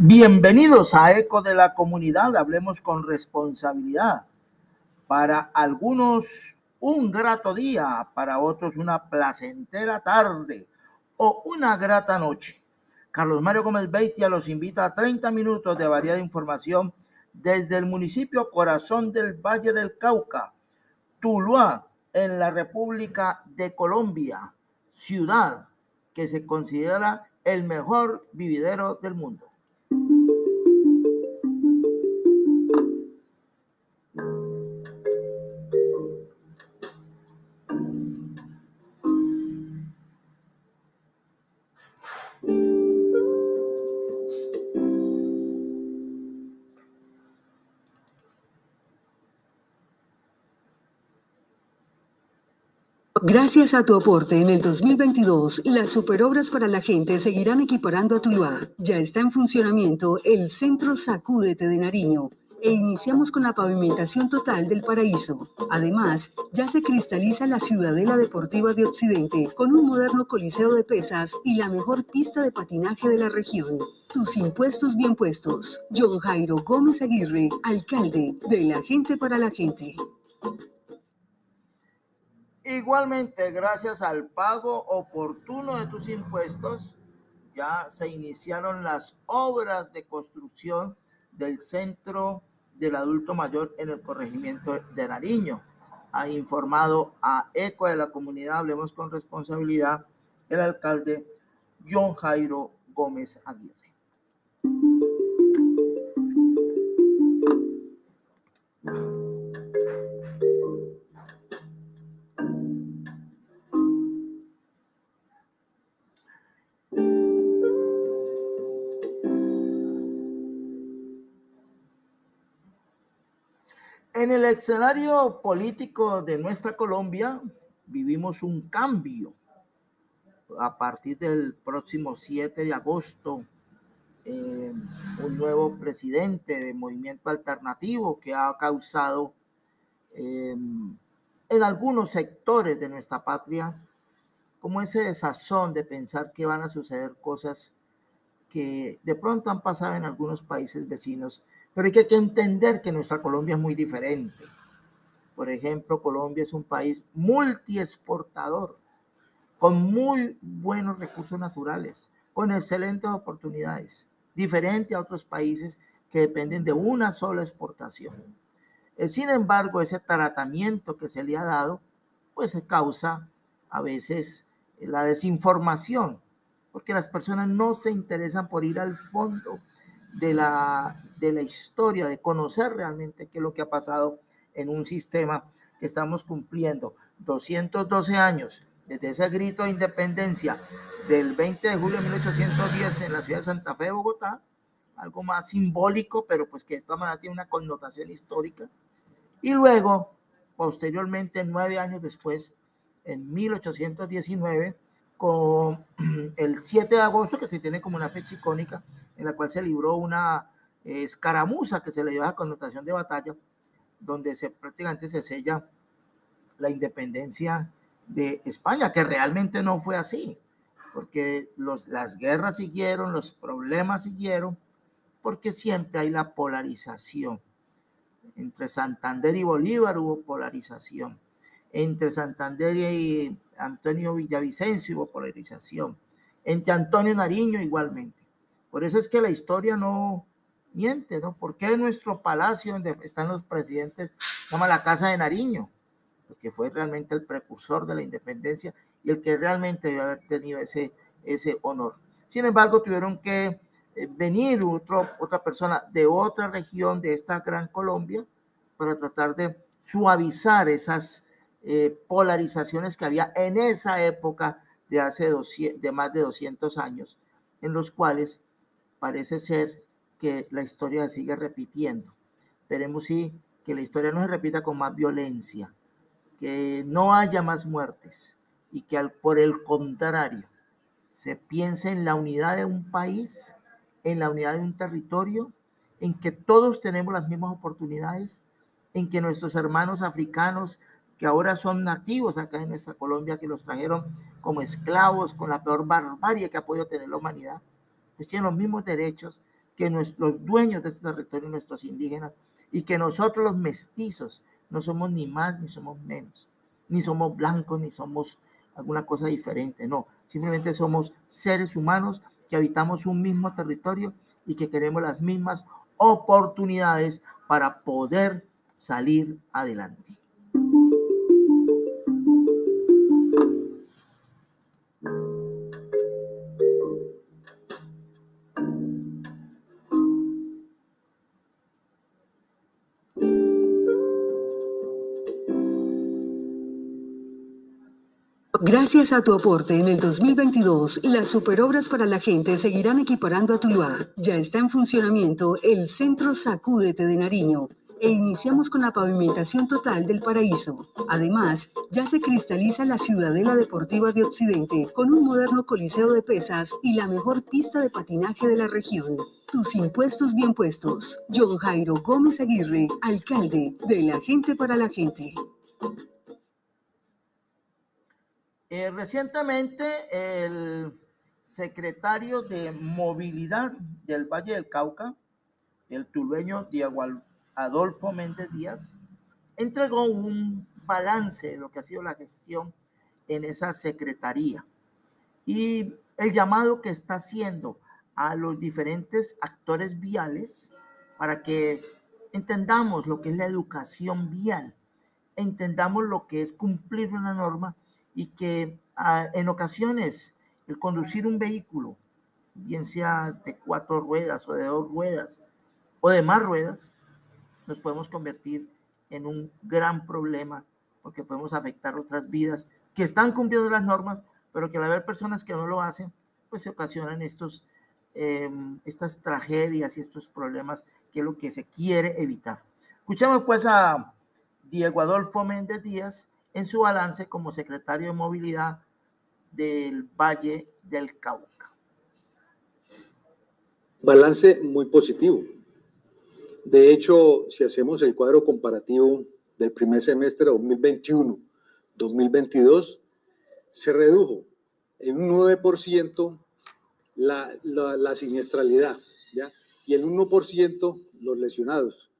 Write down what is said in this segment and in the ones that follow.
Bienvenidos a Eco de la Comunidad, hablemos con responsabilidad. Para algunos un grato día, para otros una placentera tarde o una grata noche. Carlos Mario Gómez Beitia los invita a 30 minutos de variada información desde el municipio Corazón del Valle del Cauca, Tuluá, en la República de Colombia, ciudad que se considera el mejor vividero del mundo. Gracias a tu aporte en el 2022, las superobras para la gente seguirán equiparando a Tuluá. Ya está en funcionamiento el Centro Sacúdete de Nariño e iniciamos con la pavimentación total del paraíso. Además, ya se cristaliza la Ciudadela Deportiva de Occidente con un moderno coliseo de pesas y la mejor pista de patinaje de la región. Tus impuestos bien puestos. John Jairo Gómez Aguirre, alcalde de la gente para la gente. Igualmente, gracias al pago oportuno de tus impuestos, ya se iniciaron las obras de construcción del Centro del Adulto Mayor en el corregimiento de Nariño. Ha informado a ECO de la comunidad, hablemos con responsabilidad, el alcalde John Jairo Gómez Aguirre. En el escenario político de nuestra Colombia vivimos un cambio. A partir del próximo 7 de agosto, eh, un nuevo presidente de movimiento alternativo que ha causado eh, en algunos sectores de nuestra patria como ese desazón de pensar que van a suceder cosas que de pronto han pasado en algunos países vecinos pero hay que entender que nuestra Colombia es muy diferente. Por ejemplo, Colombia es un país multiexportador, con muy buenos recursos naturales, con excelentes oportunidades, diferente a otros países que dependen de una sola exportación. Eh, sin embargo, ese tratamiento que se le ha dado, pues se causa a veces la desinformación, porque las personas no se interesan por ir al fondo de la, de la historia, de conocer realmente qué es lo que ha pasado en un sistema que estamos cumpliendo 212 años desde ese grito de independencia del 20 de julio de 1810 en la ciudad de Santa Fe, Bogotá, algo más simbólico, pero pues que de todas maneras tiene una connotación histórica. Y luego, posteriormente, nueve años después, en 1819, con el 7 de agosto, que se tiene como una fecha icónica, en la cual se libró una escaramuza que se le dio a connotación de batalla, donde se, prácticamente se sella la independencia de España, que realmente no fue así, porque los, las guerras siguieron, los problemas siguieron, porque siempre hay la polarización. Entre Santander y Bolívar hubo polarización. Entre Santander y Antonio Villavicencio hubo polarización. Entre Antonio Nariño igualmente. Por eso es que la historia no ¿no? ¿Por qué nuestro palacio donde están los presidentes llama la Casa de Nariño? Porque fue realmente el precursor de la independencia y el que realmente debe haber tenido ese, ese honor. Sin embargo, tuvieron que eh, venir otra persona de otra región de esta gran Colombia para tratar de suavizar esas eh, polarizaciones que había en esa época de hace de más de 200 años, en los cuales parece ser que la historia sigue repitiendo. Esperemos sí que la historia no se repita con más violencia, que no haya más muertes y que al, por el contrario se piense en la unidad de un país, en la unidad de un territorio, en que todos tenemos las mismas oportunidades, en que nuestros hermanos africanos que ahora son nativos acá en nuestra Colombia, que los trajeron como esclavos con la peor barbarie que ha podido tener la humanidad, pues tienen los mismos derechos que los dueños de este territorio, nuestros indígenas, y que nosotros los mestizos no somos ni más ni somos menos, ni somos blancos, ni somos alguna cosa diferente, no, simplemente somos seres humanos que habitamos un mismo territorio y que queremos las mismas oportunidades para poder salir adelante. Gracias a tu aporte en el 2022, las superobras para la gente seguirán equiparando a Tuluá. Ya está en funcionamiento el Centro Sacúdete de Nariño e iniciamos con la pavimentación total del paraíso. Además, ya se cristaliza la Ciudadela Deportiva de Occidente con un moderno coliseo de pesas y la mejor pista de patinaje de la región. Tus impuestos bien puestos. John Jairo Gómez Aguirre, alcalde de la gente para la gente. Eh, recientemente, el secretario de Movilidad del Valle del Cauca, el tulueño Diego Adolfo Méndez Díaz, entregó un balance de lo que ha sido la gestión en esa secretaría. Y el llamado que está haciendo a los diferentes actores viales para que entendamos lo que es la educación vial, entendamos lo que es cumplir una norma y que ah, en ocasiones el conducir un vehículo, bien sea de cuatro ruedas o de dos ruedas o de más ruedas, nos podemos convertir en un gran problema porque podemos afectar otras vidas que están cumpliendo las normas, pero que al haber personas que no lo hacen, pues se ocasionan estos, em, estas tragedias y estos problemas que es lo que se quiere evitar. Escuchamos pues a Diego Adolfo Méndez Díaz, en su balance como secretario de movilidad del Valle del Cauca. Balance muy positivo. De hecho, si hacemos el cuadro comparativo del primer semestre 2021-2022, se redujo en un 9% la, la, la siniestralidad y el 1% los lesionados.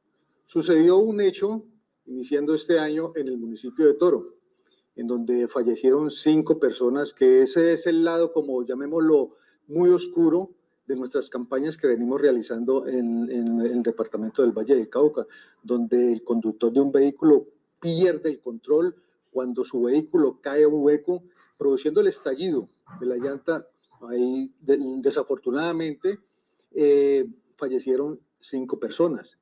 Sucedió un hecho iniciando este año en el municipio de Toro, en donde fallecieron cinco personas, que ese es el lado, como llamémoslo, muy oscuro de nuestras campañas que venimos realizando en, el departamento del Valle del Cauca, donde el conductor de un vehículo pierde el control cuando su vehículo cae a un hueco, produciendo el estallido de la llanta. Ahí, desafortunadamente, eh, fallecieron cinco personas,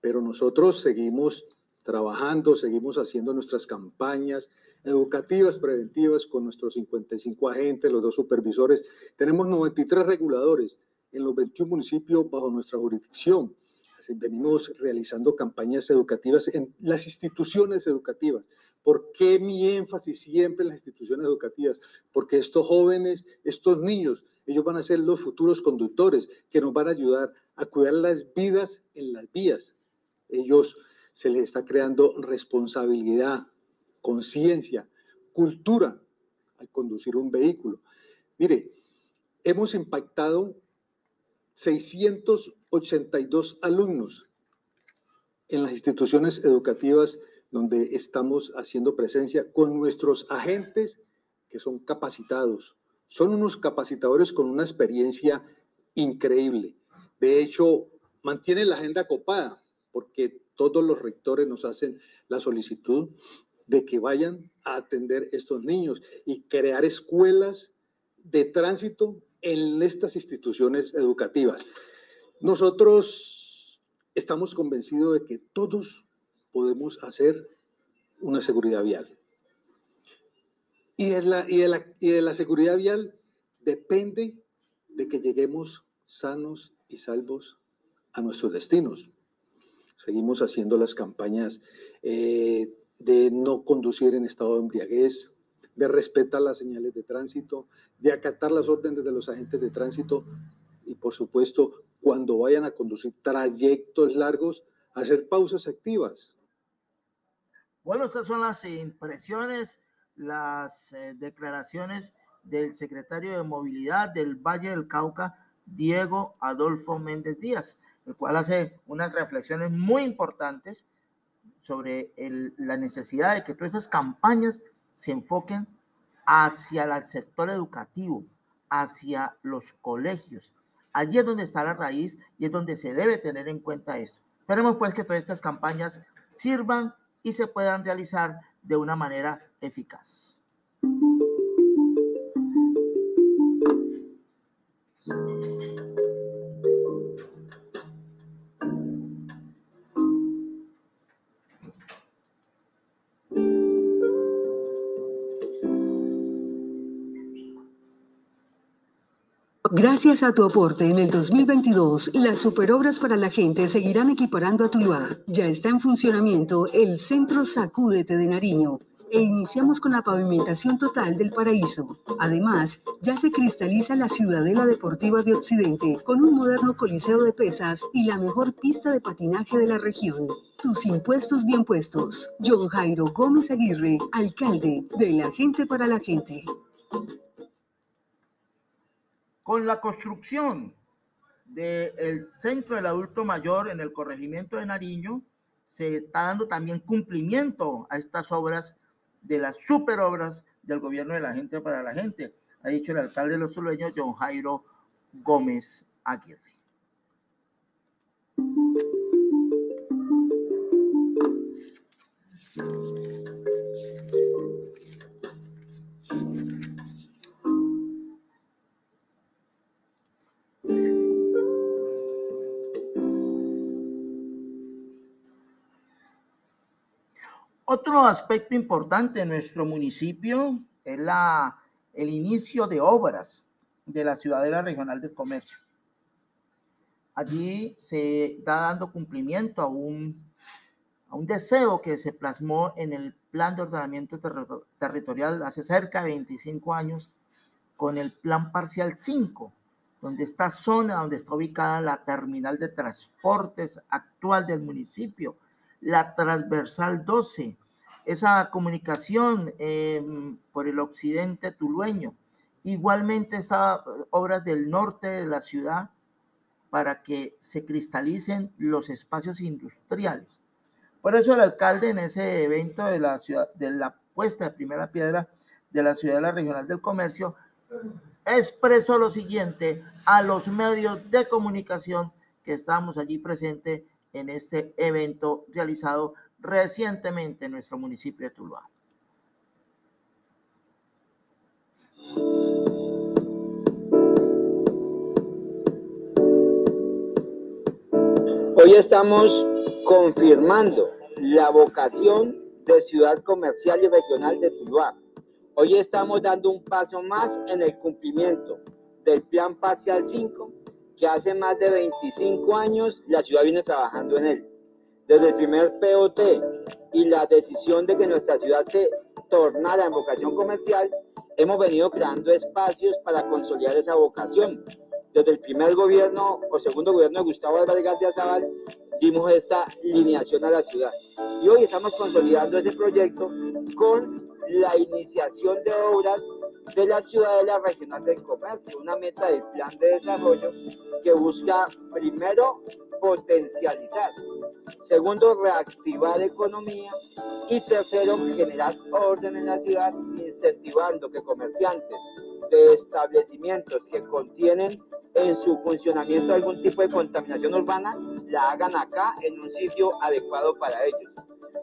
pero nosotros seguimos trabajando, seguimos haciendo nuestras campañas educativas preventivas con nuestros 55 agentes, los dos supervisores. Tenemos 93 reguladores en los 21 municipios bajo nuestra jurisdicción. Venimos realizando campañas educativas en las instituciones educativas. ¿Por qué mi énfasis siempre en las instituciones educativas? Porque estos jóvenes, estos niños, ellos van a ser los futuros conductores que nos van a ayudar a cuidar las vidas en las vías. Ellos se les está creando responsabilidad, conciencia, cultura al conducir un vehículo. Mire, hemos impactado 682 alumnos en las instituciones educativas donde estamos haciendo presencia con nuestros agentes que son capacitados. Son unos capacitadores con una experiencia increíble. De hecho, mantienen la agenda copada porque todos los rectores nos hacen la solicitud de que vayan a atender estos niños y crear escuelas de tránsito en estas instituciones educativas. Nosotros estamos convencidos de que todos podemos hacer una seguridad vial. Y de la, y de la, y de la seguridad vial depende de que lleguemos sanos y salvos a nuestros destinos. Seguimos haciendo las campañas eh, de no conducir en estado de embriaguez, de respetar las señales de tránsito, de acatar las órdenes de los agentes de tránsito y, por supuesto, cuando vayan a conducir trayectos largos, hacer pausas activas. Bueno, estas son las impresiones, las eh, declaraciones del secretario de Movilidad del Valle del Cauca, Diego Adolfo Méndez Díaz, el cual hace unas reflexiones muy importantes sobre la necesidad de que todas esas campañas se enfoquen hacia el sector educativo, hacia los colegios. Allí es donde está la raíz y es donde se debe tener en cuenta eso. Esperemos pues que todas estas campañas sirvan y se puedan realizar de una manera eficaz. Gracias a tu aporte en el 2022, las superobras para la gente seguirán equiparando a Tuluá. Ya está en funcionamiento el Centro Sacúdete de Nariño e iniciamos con la pavimentación total del paraíso. Además, ya se cristaliza la Ciudadela Deportiva de Occidente con un moderno coliseo de pesas y la mejor pista de patinaje de la región. Tus impuestos bien puestos. John Jairo Gómez Aguirre, alcalde de la gente para la gente. Con la construcción del Centro del Adulto Mayor en el corregimiento de Nariño, se está dando también cumplimiento a estas obras de las superobras del gobierno de la gente para la gente, ha dicho el alcalde de los tulueños, John Jairo Gómez Aguirre. Otro aspecto importante en nuestro municipio es la, el inicio de obras de la Ciudadela Regional del Comercio. Allí se está dando cumplimiento a un, a un deseo que se plasmó en el Plan de Ordenamiento Territorial hace cerca de 25 años con el Plan Parcial 5, donde esta zona, donde está ubicada la terminal de transportes actual del municipio, la transversal 12, esa comunicación em, por el occidente tulueño. Igualmente está eh, obras del norte de la ciudad para que se cristalicen los espacios industriales. Por eso el alcalde en ese evento de la ciudad, de la puesta de primera piedra de la ciudad de la regional del comercio, expresó lo siguiente a los medios de comunicación que estamos allí presentes en este evento realizado recientemente en nuestro municipio de Tuluá. Hoy estamos confirmando la vocación de ciudad comercial y regional de Tuluá. Hoy estamos dando un paso más en el cumplimiento del Plan Parcial 5, que hace más de 25 años la ciudad viene trabajando en él. Desde el primer POT y la decisión de que nuestra ciudad se tornara en vocación comercial, hemos venido creando espacios para consolidar esa vocación. Desde el primer gobierno o segundo gobierno de Gustavo Álvarez Azabal, dimos esta lineación a la ciudad. Y hoy estamos consolidando ese proyecto con la iniciación de obras de la Ciudadela Regional del Comercio, una meta del plan de desarrollo que busca primero potencializar, segundo reactivar economía y tercero generar orden en la ciudad incentivando que comerciantes de establecimientos que contienen en su funcionamiento algún tipo de contaminación urbana la hagan acá en un sitio adecuado para ellos.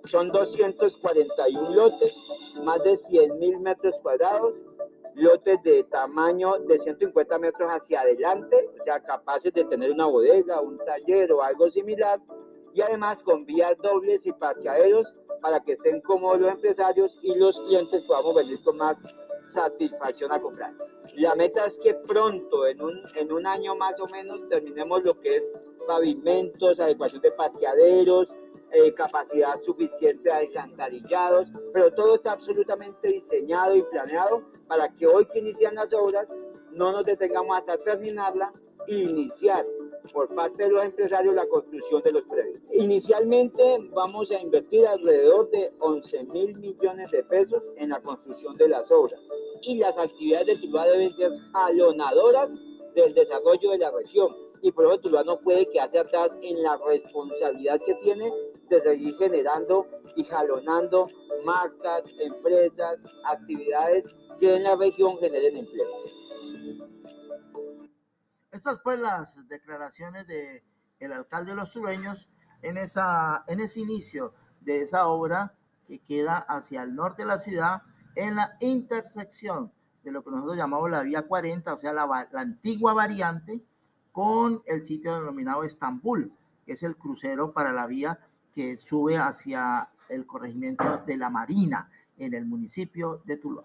Son 241 lotes, más de 100 mil metros cuadrados, lotes de tamaño de 150 metros hacia adelante, o sea, capaces de tener una bodega, un taller o algo similar, y además con vías dobles y parqueaderos para que estén cómodos los empresarios y los clientes podamos venir con más satisfacción a comprar. La meta es que pronto, en un, en un año más o menos, terminemos lo que es pavimentos, adecuación de parqueaderos, eh, capacidad suficiente de alcantarillados, pero todo está absolutamente diseñado y planeado para que hoy que inician las obras no nos detengamos hasta terminarla e iniciar por parte de los empresarios la construcción de los predios. Inicialmente vamos a invertir alrededor de 11 mil millones de pesos en la construcción de las obras y las actividades de Tuluá deben ser alonadoras del desarrollo de la región. Y por eso Tuluá no puede quedarse atrás en la responsabilidad que tiene de seguir generando y jalonando marcas, empresas, actividades que en la región generen empleo. Estas pues las declaraciones de el alcalde de los sureños en, esa, en ese inicio de esa obra que queda hacia el norte de la ciudad en la intersección de lo que nosotros llamamos la vía 40, o sea, la, la antigua variante con el sitio denominado Estambul, que es el crucero para la vía que sube hacia el corregimiento de la Marina en el municipio de Tuluá.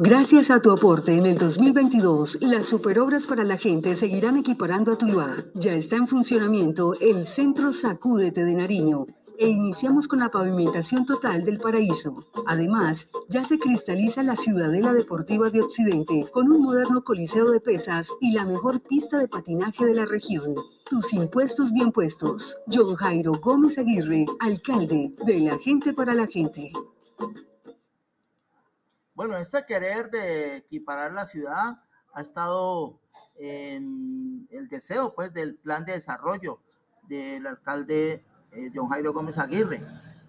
Gracias a tu aporte en el 2022, las superobras para la gente seguirán equiparando a Tuluá. Ya está en funcionamiento el Centro Sacúdete de Nariño e iniciamos con la pavimentación total del paraíso. Además, ya se cristaliza la Ciudadela Deportiva de Occidente con un moderno coliseo de pesas y la mejor pista de patinaje de la región. Tus impuestos bien puestos. John Jairo Gómez Aguirre, alcalde de la gente para la gente. Bueno, este querer de equiparar la ciudad ha estado en el deseo pues del plan de desarrollo del alcalde eh, John Jairo Gómez Aguirre.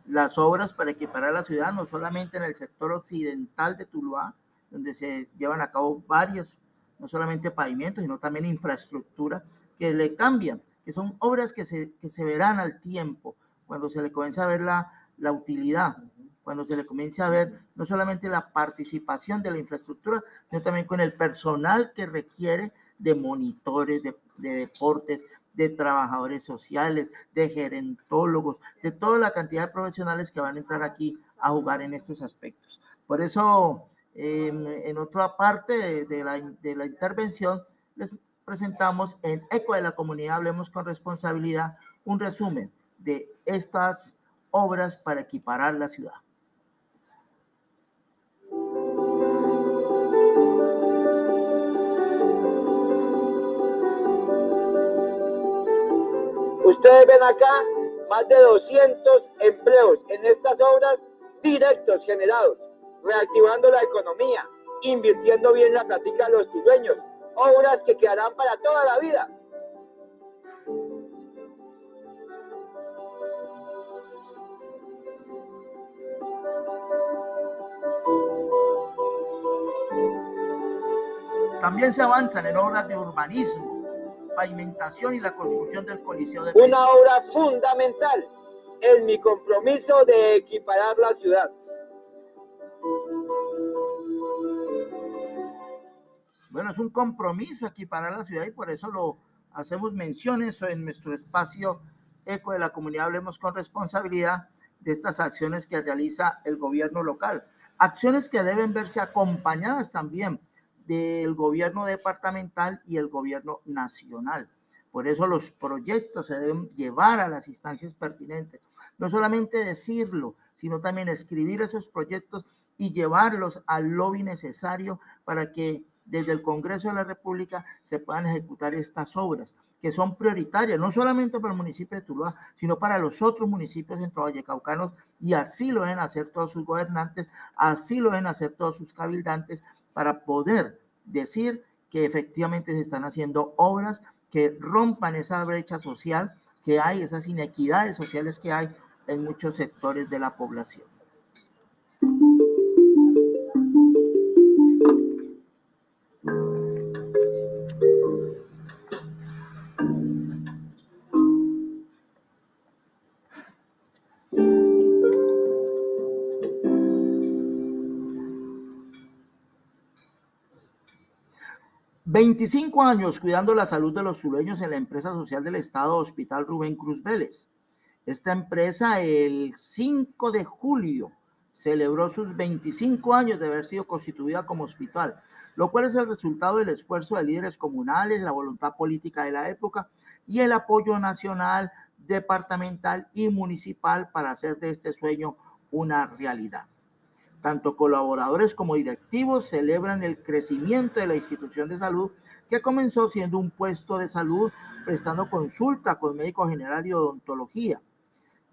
Las obras para equiparar la ciudad, no solamente en el sector occidental de Tuluá, donde se llevan a cabo varios, no solamente pavimentos, sino también infraestructura, que le cambian, que son obras que se, que se verán al tiempo, cuando se le comienza a ver la, la utilidad cuando se le comience a ver no solamente la participación de la infraestructura, sino también con el personal que requiere de monitores, de, deportes, de trabajadores sociales, de gerentólogos, de toda la cantidad de profesionales que van a entrar aquí a jugar en estos aspectos. Por eso, em, en otra parte de, la, de la intervención, les presentamos en Eco de la Comunidad, Hablemos con Responsabilidad, un resumen de estas obras para equiparar la ciudad. Ustedes ven acá más de 200 empleos en estas obras directos generados, reactivando la economía, invirtiendo bien la práctica de los dueños, obras que quedarán para toda la vida. También se avanzan en obras de urbanismo, pavimentación y la construcción del Coliseo de Una obra fundamental en mi compromiso de equiparar la ciudad. Bueno, es un compromiso equiparar la ciudad y por eso lo hacemos menciones en nuestro espacio Eco de la Comunidad Hablemos con responsabilidad de estas acciones que realiza el gobierno local. Acciones que deben verse acompañadas también del gobierno departamental y el gobierno nacional. Por eso los proyectos se deben llevar a las instancias pertinentes. No solamente decirlo, sino también escribir esos proyectos y llevarlos al lobby necesario para que desde el Congreso de la República se puedan ejecutar estas obras que son prioritarias, no solamente para el municipio de Tuluá, sino para los otros municipios centro-vallecaucanos, y así lo deben hacer todos sus gobernantes, así lo deben hacer todos sus cabildantes, para poder decir que efectivamente se están haciendo obras que rompan esa brecha social que hay, esas inequidades sociales que hay en muchos sectores de la población. 25 años cuidando la salud de los sureños en la empresa social del Estado Hospital Rubén Cruz Vélez. Esta empresa el 5 de julio celebró sus 25 años de haber sido constituida como hospital, lo cual es el resultado del esfuerzo de líderes comunales, la voluntad política de la época y el apoyo nacional, departamental y municipal para hacer de este sueño una realidad. Tanto colaboradores como directivos celebran el crecimiento de la institución de salud que comenzó siendo un puesto de salud prestando consulta con médico general y odontología.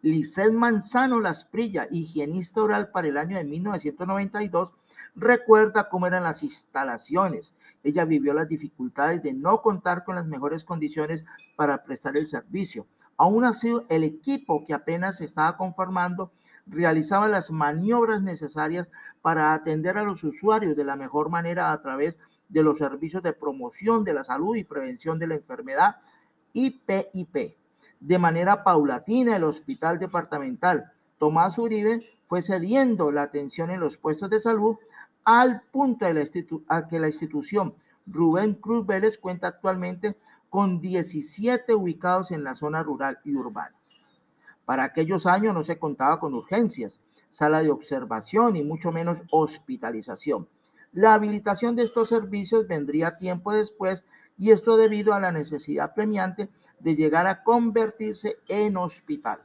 Lisset Manzano Lasprilla, higienista oral para el año de 1992, recuerda cómo eran las instalaciones. Ella vivió las dificultades de no contar con las mejores condiciones para prestar el servicio. Aún así, el equipo que apenas se estaba conformando realizaba las maniobras necesarias para atender a los usuarios de la mejor manera a través de los servicios de promoción de la salud y prevención de la enfermedad IPIP. De manera paulatina, el hospital departamental Tomás Uribe fue cediendo la atención en los puestos de salud al punto de la a que la institución Rubén Cruz Vélez cuenta actualmente con 17 ubicados en la zona rural y urbana. Para aquellos años no se contaba con urgencias, sala de observación y mucho menos hospitalización. La habilitación de estos servicios vendría tiempo después y esto debido a la necesidad premiante de llegar a convertirse en hospital.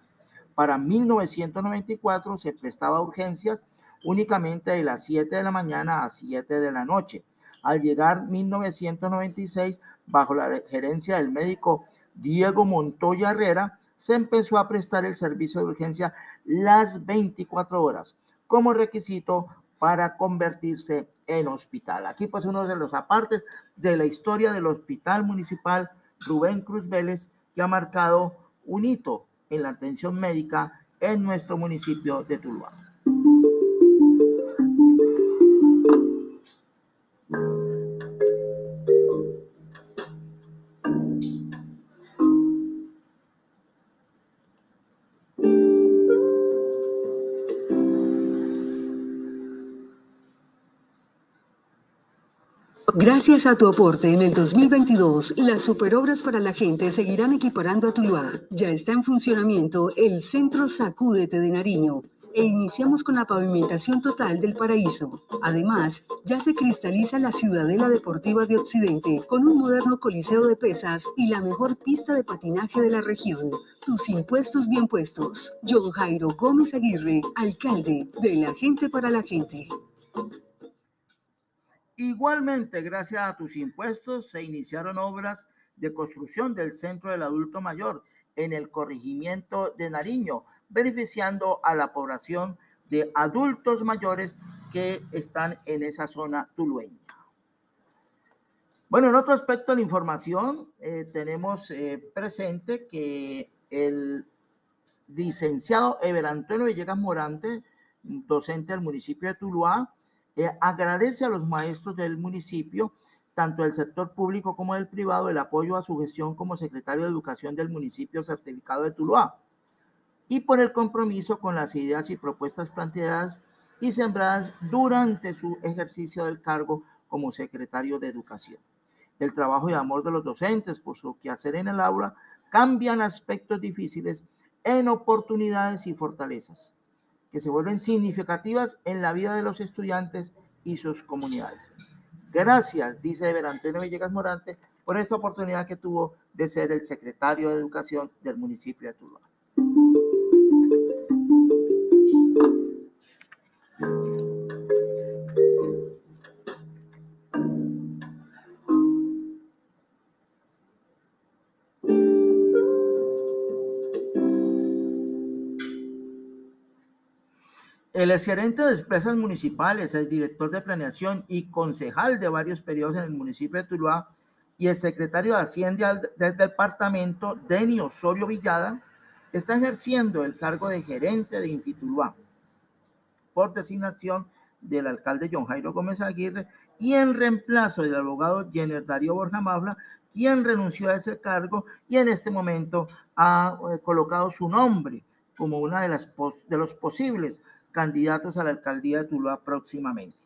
Para 1994 se prestaba urgencias únicamente de las 7 de la mañana a 7 de la noche. Al llegar 1996, bajo la gerencia del médico Diego Montoya Herrera, se empezó a prestar el servicio de urgencia las 24 horas como requisito para convertirse en hospital. Aquí pues uno de los apartes de la historia del Hospital Municipal Rubén Cruz Vélez que ha marcado un hito en la atención médica en nuestro municipio de Tuluá. Gracias a tu aporte en el 2022, las superobras para la gente seguirán equiparando a Tuluá. Ya está en funcionamiento el Centro Sacúdete de Nariño e iniciamos con la pavimentación total del paraíso. Además, ya se cristaliza la Ciudadela Deportiva de Occidente con un moderno coliseo de pesas y la mejor pista de patinaje de la región. Tus impuestos bien puestos. John Jairo Gómez Aguirre, alcalde de la gente para la gente. Igualmente, gracias a tus impuestos, se iniciaron obras de construcción del Centro del Adulto Mayor en el corregimiento de Nariño, beneficiando a la población de adultos mayores que están en esa zona tulueña. Bueno, en otro aspecto de la información, eh, tenemos eh, presente que el licenciado Ever Antonio Villegas Morante, docente del municipio de Tuluá, eh, agradece a los maestros del municipio, tanto del sector público como del privado, el apoyo a su gestión como secretario de Educación del municipio certificado de Tuluá y por el compromiso con las ideas y propuestas planteadas y sembradas durante su ejercicio del cargo como secretario de Educación. El trabajo y amor de los docentes por su quehacer en el aula cambian aspectos difíciles en oportunidades y fortalezas que se vuelven significativas en la vida de los estudiantes y sus comunidades. Gracias, dice Eber Antonio Villegas Morante, por esta oportunidad que tuvo de ser el secretario de Educación del municipio de Tuluá. El gerente de empresas municipales, el director de planeación y concejal de varios periodos en el municipio de Tuluá y el secretario de Hacienda del departamento, Denny Osorio Villada, está ejerciendo el cargo de gerente de Infituluá por designación del alcalde John Jairo Gómez Aguirre y en reemplazo del abogado Jenner Darío Borja Mafla, quien renunció a ese cargo y en este momento ha eh, colocado su nombre como una de, las de los posibles candidatos a la alcaldía de Tuluá próximamente.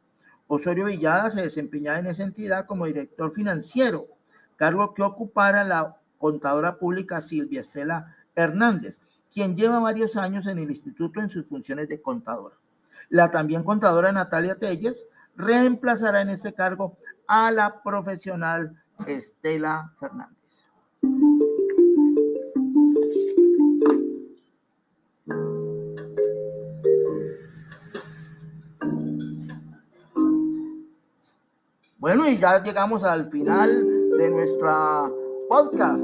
Osorio Villada se desempeñaba en esa entidad como director financiero, cargo que ocupara la contadora pública Silvia Estela Hernández, quien lleva varios años en el instituto en sus funciones de contadora. La también contadora Natalia Telles reemplazará en este cargo a la profesional Estela Fernández. Bueno, y ya llegamos al final de nuestra podcast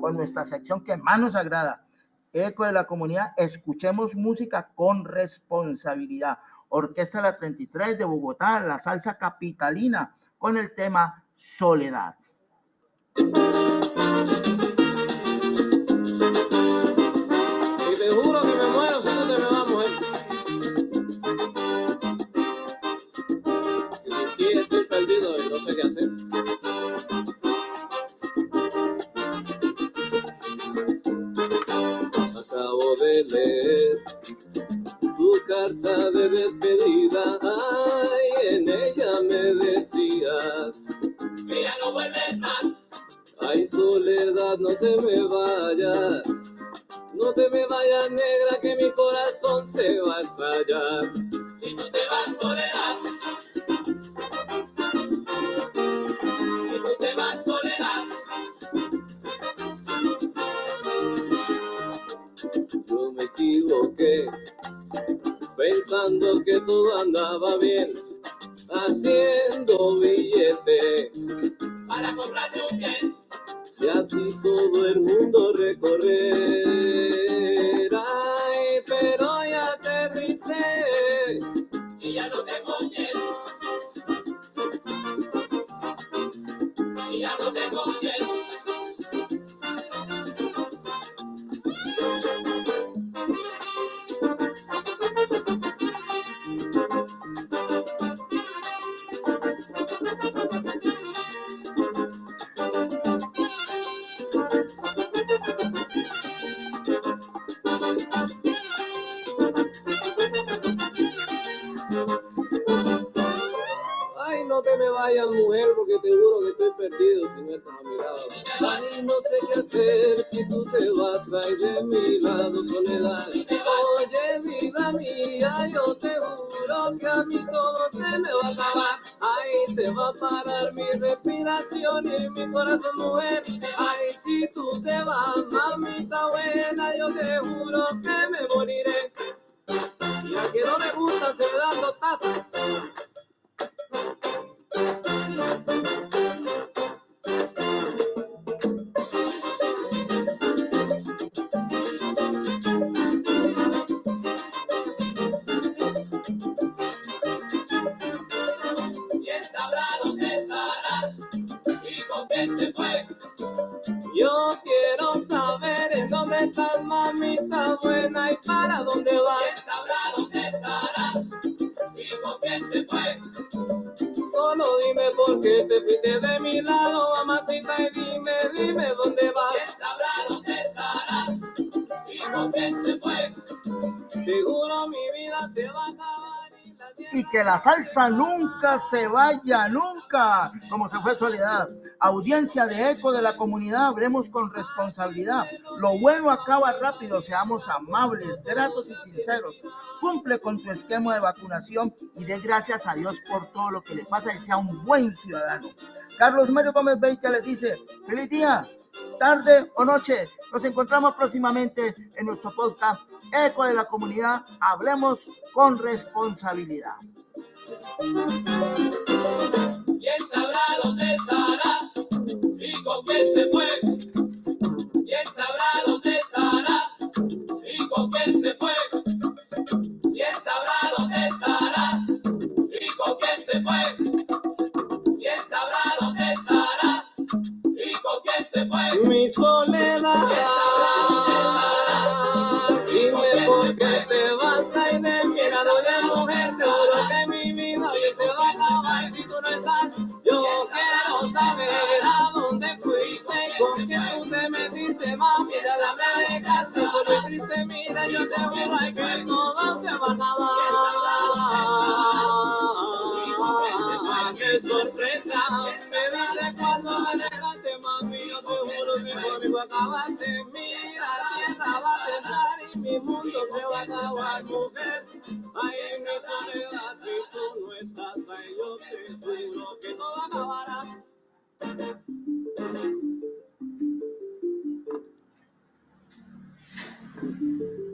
con nuestra sección que más nos agrada. Eco de la comunidad, escuchemos música con responsabilidad. Orquesta La 33 de Bogotá, la salsa capitalina, con el tema Soledad. De despedida. Ay, en ella me decías que ya no vuelves más. Ay, soledad, no te me vayas. No te me vayas, negra, que mi corazón se va a estallar. Todo andaba bien, haciendo billete para comprarte un jet y así todo el mundo recorrer. Sé qué hacer si tú te vas ay, de mi lado, soledad. Oye, vida mía, yo te juro que a mí todo se me va a acabar. Ay, se va a parar mi respiración y mi corazón, mujer. Ay, si tú te vas, mamita buena, yo te juro que me moriré. Y a que no me gusta se le dan dos tazas. Se fue? Yo quiero saber en dónde estás, mamita buena, y para dónde vas. ¿Quién sabrá dónde estará y con quién se fue? Solo dime por qué te fuiste de mi lado, mamacita, y dime, dime dónde vas. ¿Quién sabrá dónde estará y con quién se fue? Seguro mi vida se va a acabar. Y que la salsa nunca se vaya, nunca, como se fue Soledad. Audiencia de eco de la comunidad, hablemos con responsabilidad. Lo bueno acaba rápido, seamos amables, gratos y sinceros. Cumple con tu esquema de vacunación y dé gracias a Dios por todo lo que le pasa y sea un buen ciudadano. Carlos Mario Gómez Beitia le dice, feliz día, tarde o noche. Nos encontramos próximamente en nuestro podcast Eco de la Comunidad. Hablemos con responsabilidad. ¿Quién sabrá dónde estará y con quién se fue? ¿Quién sabrá dónde estará y con quién se fue? te dejaste solo y triste mira yo te juro que todo se va a acabar. Qué sorpresa me dale cuando me dejaste mami yo te juro que conmigo acabaste. Mira tierra va a temblar y mi mundo se va a acabar mujer. Ahí en mi soledad si tú no estás ahí yo te juro que todo acabará. Mm-hmm.